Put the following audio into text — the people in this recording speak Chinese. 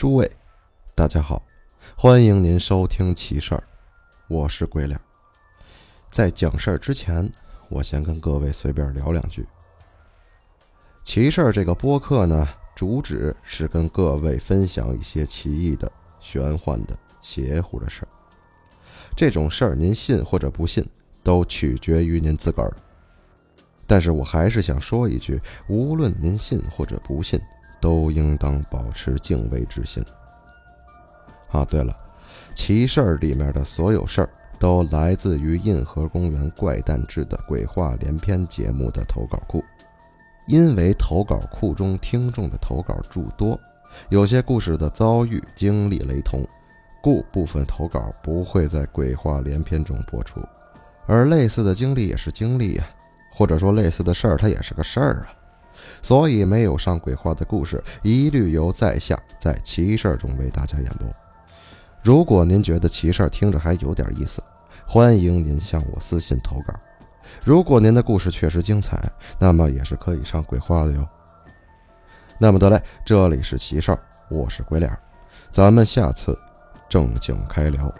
诸位，大家好，欢迎您收听奇事儿，我是鬼脸。在讲事儿之前，我先跟各位随便聊两句。奇事儿这个播客呢，主旨是跟各位分享一些奇异的、玄幻的、邪乎的事儿。这种事儿您信或者不信，都取决于您自个儿。但是我还是想说一句，无论您信或者不信。都应当保持敬畏之心。啊，对了，奇事儿里面的所有事儿都来自于印河公园怪诞志的鬼话连篇节目的投稿库。因为投稿库中听众的投稿诸多，有些故事的遭遇经历雷同，故部分投稿不会在鬼话连篇中播出。而类似的经历也是经历呀，或者说类似的事儿，它也是个事儿啊。所以没有上鬼话的故事，一律由在下在奇事儿中为大家演播。如果您觉得奇事儿听着还有点意思，欢迎您向我私信投稿。如果您的故事确实精彩，那么也是可以上鬼话的哟。那么得嘞，这里是奇事儿，我是鬼脸儿，咱们下次正经开聊。